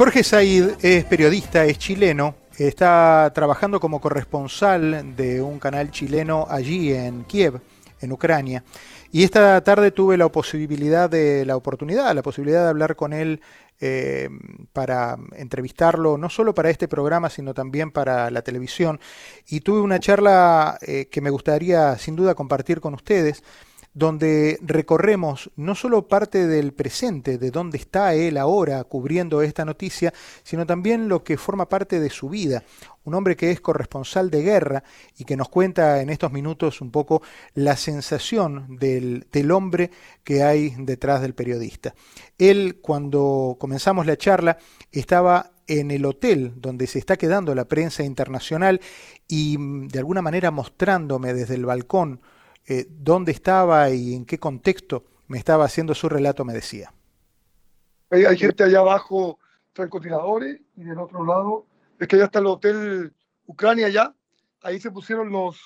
Jorge Said es periodista, es chileno, está trabajando como corresponsal de un canal chileno allí en Kiev, en Ucrania. Y esta tarde tuve la posibilidad de la oportunidad, la posibilidad de hablar con él eh, para entrevistarlo, no solo para este programa, sino también para la televisión. Y tuve una charla eh, que me gustaría sin duda compartir con ustedes donde recorremos no solo parte del presente, de dónde está él ahora cubriendo esta noticia, sino también lo que forma parte de su vida. Un hombre que es corresponsal de guerra y que nos cuenta en estos minutos un poco la sensación del, del hombre que hay detrás del periodista. Él, cuando comenzamos la charla, estaba en el hotel donde se está quedando la prensa internacional y de alguna manera mostrándome desde el balcón eh, dónde estaba y en qué contexto me estaba haciendo su relato, me decía. Hay, gente allá abajo, francotiradores, y del otro lado, es que allá está el hotel Ucrania ya, ahí se pusieron los,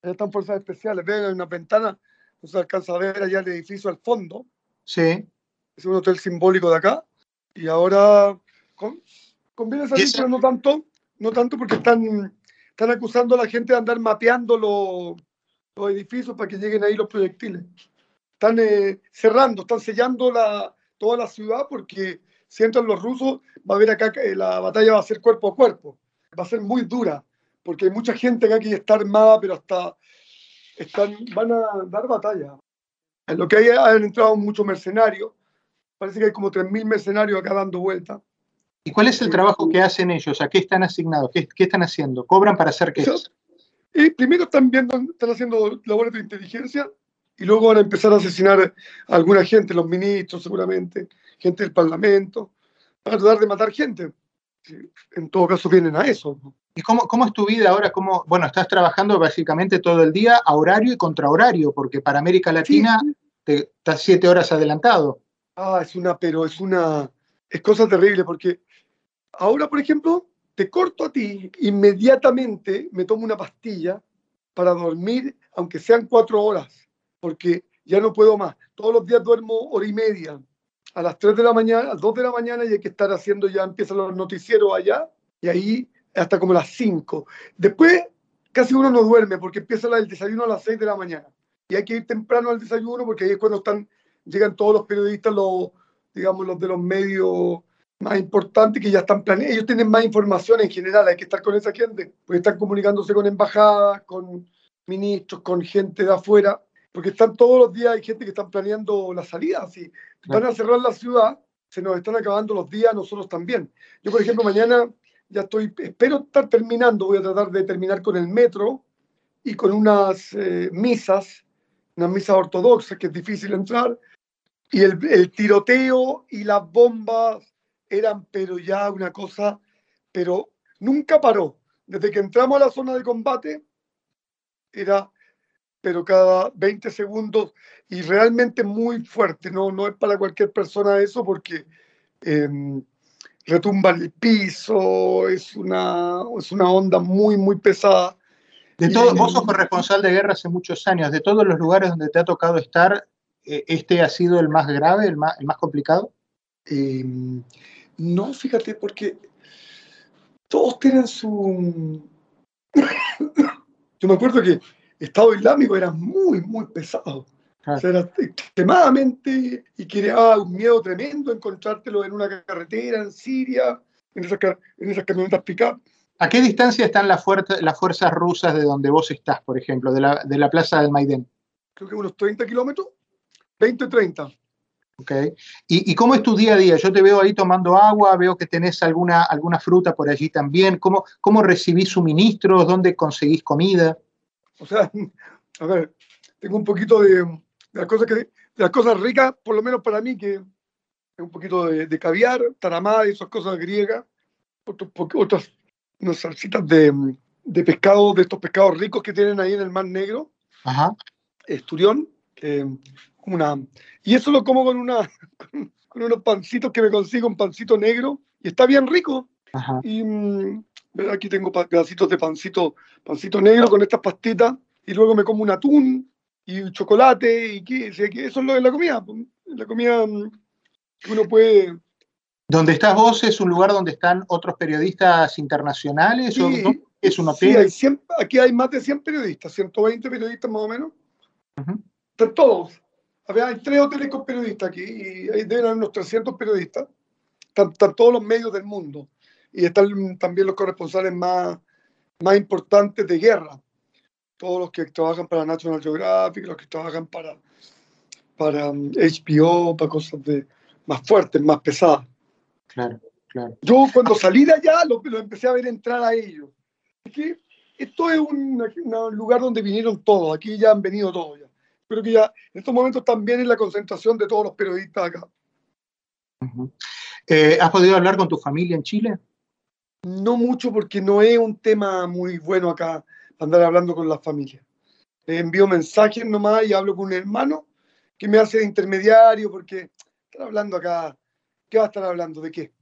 allá están fuerzas especiales, ven, hay una ventana, no se alcanza a ver allá el edificio al fondo. Sí. Es un hotel simbólico de acá, y ahora con, conviene salir, pero no tanto, no tanto porque están, están acusando a la gente de andar mapeando los los edificios para que lleguen ahí los proyectiles. Están eh, cerrando, están sellando la, toda la ciudad porque si entran los rusos, va a haber acá que la batalla va a ser cuerpo a cuerpo. Va a ser muy dura porque hay mucha gente acá que está armada, pero hasta están, van a dar batalla. En lo que hay han entrado muchos mercenarios. Parece que hay como 3.000 mercenarios acá dando vuelta. ¿Y cuál es el trabajo que hacen ellos? ¿A qué están asignados? ¿Qué, qué están haciendo? ¿Cobran para hacer qué? Y primero están viendo, están haciendo labores de inteligencia y luego van a empezar a asesinar a alguna gente, los ministros seguramente, gente del Parlamento, para tratar de matar gente. En todo caso vienen a eso. ¿Y cómo, cómo es tu vida ahora? ¿Cómo, bueno, estás trabajando básicamente todo el día a horario y contra horario, porque para América Latina te, estás siete horas adelantado. Ah, es una, pero es una, es cosa terrible, porque ahora, por ejemplo, te corto a ti, inmediatamente me tomo una pastilla para dormir, aunque sean cuatro horas, porque ya no puedo más. Todos los días duermo hora y media. A las tres de la mañana, a las dos de la mañana y hay que estar haciendo, ya empiezan los noticieros allá, y ahí hasta como las cinco. Después casi uno no duerme porque empieza el desayuno a las seis de la mañana. Y hay que ir temprano al desayuno porque ahí es cuando están, llegan todos los periodistas, los, digamos, los de los medios más importante que ya están planeados. Ellos tienen más información en general, hay que estar con esa gente, porque están comunicándose con embajadas, con ministros, con gente de afuera, porque están todos los días, hay gente que están planeando la salida. Si van a cerrar la ciudad, se nos están acabando los días, nosotros también. Yo, por ejemplo, mañana ya estoy, espero estar terminando, voy a tratar de terminar con el metro y con unas eh, misas, unas misas ortodoxas, que es difícil entrar, y el, el tiroteo y las bombas eran pero ya una cosa, pero nunca paró. Desde que entramos a la zona de combate, era, pero cada 20 segundos y realmente muy fuerte. No, no es para cualquier persona eso porque em, retumba el piso, es una, es una onda muy, muy pesada. De todo, vos sos corresponsal de guerra hace muchos años. De todos los lugares donde te ha tocado estar, eh, ¿este ha sido el más grave, el más, el más complicado? Eh, no, fíjate, porque todos tienen su... Yo me acuerdo que Estado Islámico era muy, muy pesado. O sea, era extremadamente y creaba un miedo tremendo encontrártelo en una carretera en Siria, en esas, en esas camionetas pick-up. ¿A qué distancia están las, las fuerzas rusas de donde vos estás, por ejemplo, de la, de la plaza del Maidén? Creo que unos 30 kilómetros, 20 o 30. Okay. ¿Y, cómo es tu día a día? Yo te veo ahí tomando agua, veo que tenés alguna, alguna fruta por allí también. ¿Cómo, ¿Cómo recibís suministros? ¿Dónde conseguís comida? O sea, a ver, tengo un poquito de, las, cosas que, de las cosas ricas, por lo menos para mí, que un poquito de, caviar, taramá y esas cosas griegas, otras unas salsitas de, de, pescado, de estos pescados ricos que tienen ahí en el Mar Negro. Ajá. Esturión, una... Y eso lo como con, una, con unos pancitos que me consigo, un pancito negro, y está bien rico. Y mm, aquí tengo pedacitos de pancito, pancito negro con estas pastitas, y luego me como un atún y chocolate, y que, eso es lo de la comida. La comida mm, que uno puede, ¿Donde estás vos es un lugar donde están otros periodistas internacionales? Sí, ¿o es un sí hay aquí hay más de 100 periodistas, 120 periodistas más o menos. Están todos. Hay tres hoteles con periodistas aquí y ahí deben haber unos 300 periodistas. Están, todos los medios del mundo. Y están también los corresponsales más, más importantes de guerra. Todos los que trabajan para National Geographic, los que trabajan para, para HBO, um, para cosas de, más fuertes, más pesadas. Claro, claro. Yo cuando salí de allá lo, empecé a ver entrar a ellos. que esto es un, lugar donde vinieron todos, aquí ya han venido todos ya. Pero que ya en estos momentos también es la concentración de todos los periodistas acá. Eh, ¿Has podido hablar con tu familia en Chile? No mucho porque no es un tema muy bueno acá andar hablando con la familia. Le envío mensajes nomás y hablo con un hermano que me hace de intermediario porque estar hablando acá, ¿qué va a estar hablando? ¿De qué?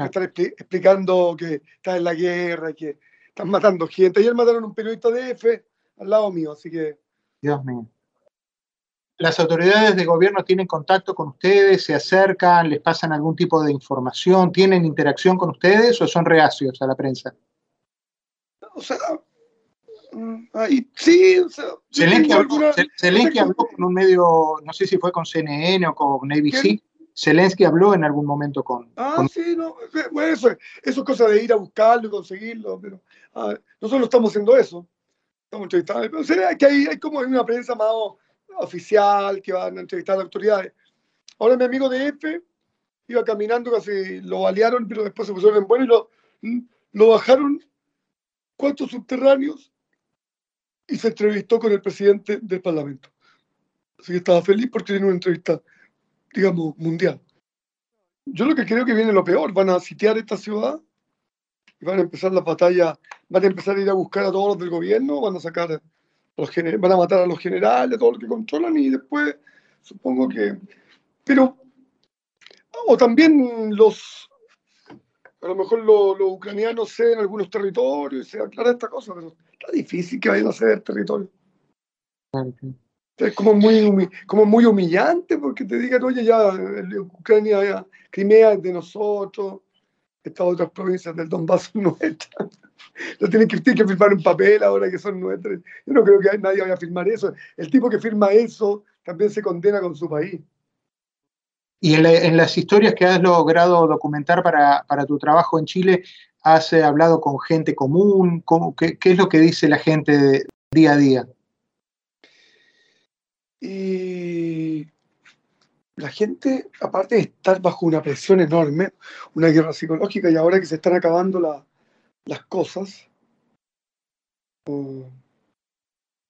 Va a estar explicando que está en la guerra que están matando gente. Ayer mataron a un periodista de F al lado mío, así que... Dios mío. ¿Las autoridades de gobierno tienen contacto con ustedes, se acercan, les pasan algún tipo de información, tienen interacción con ustedes o son reacios a la prensa? O sea, mm, ahí, sí, o sea, Zelensky, habló, con un medio, no sé si fue con CNN o con ABC. Zelensky habló en algún momento con. Ah, sí, no, bueno, eso, eso, es cosa de ir a buscarlo y conseguirlo, pero ah, nosotros estamos haciendo eso. Estamos entrevistando. Pero que hay, hay como una prensa más oficial que van a entrevistar a las autoridades. Ahora mi amigo de F iba caminando, casi lo balearon, pero después se pusieron en bueno y lo, lo bajaron cuatro subterráneos y se entrevistó con el presidente del Parlamento. Así que estaba feliz porque tiene una entrevista, digamos, mundial. Yo lo que creo que viene lo peor, van a sitiar esta ciudad y van a empezar la batalla, van a empezar a ir a buscar a todos los del gobierno, van a sacar van a matar a los generales, a todos los que controlan y después supongo que... Pero, o también los, a lo mejor los, ucranianos ceden algunos territorios y se aclara esta cosa, pero está difícil que vayan a ceder territorio. Es como muy, como muy humillante porque te digan, oye, ya Ucrania, ya, Crimea es de nosotros, estas otras provincias del Donbass son nuestras no tienen que, que firmar un papel ahora que son nuestros. Yo no creo que nadie vaya a firmar eso. El tipo que firma eso también se condena con su país. Y en, las historias que has logrado documentar para, tu trabajo en Chile, ¿has eh, hablado con gente común? qué, es lo que dice la gente día a día? Y la gente, aparte de estar bajo una presión enorme, una guerra psicológica, y ahora que se están acabando la, las cosas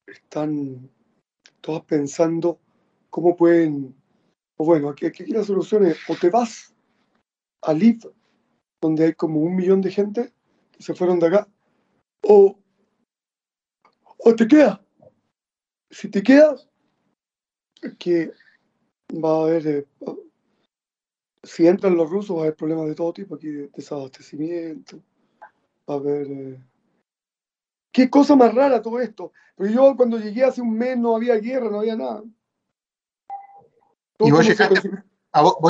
están todas pensando cómo pueden, o bueno, aquí, aquí la solución es o te vas a Liv, donde hay como un millón de gente que se fueron de acá, o, o te quedas. Si te quedas, que va a haber, eh, si entran los rusos, va a haber problemas de todo tipo, aquí de desabastecimiento a ver. Eh, qué cosa más rara todo esto. Pero yo cuando llegué hace un mes no había guerra, no había nada. ¿Y vos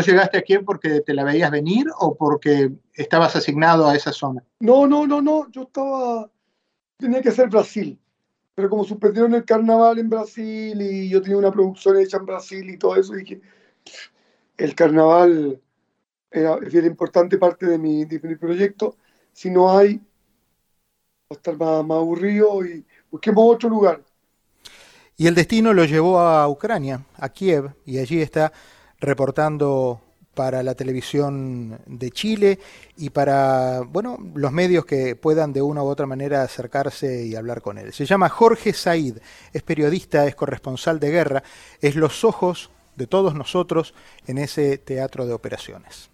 llegaste, aquí porque te la veías venir o porque estabas asignado a esa zona? No, no, no, no. Yo estaba. Tenía que ser Brasil. Pero como suspendieron el carnaval en Brasil y yo tenía una producción hecha en Brasil y todo eso, dije. El carnaval era, era importante parte de mi, de mi proyecto si no hay, va a estar más, aburrido y busquemos otro lugar. Y el destino lo llevó a Ucrania, a Kiev, y allí está reportando para la televisión de Chile y para bueno los medios que puedan de una u otra manera acercarse y hablar con él. Se llama Jorge Said, es periodista, es corresponsal de guerra, es los ojos de todos nosotros en ese teatro de operaciones.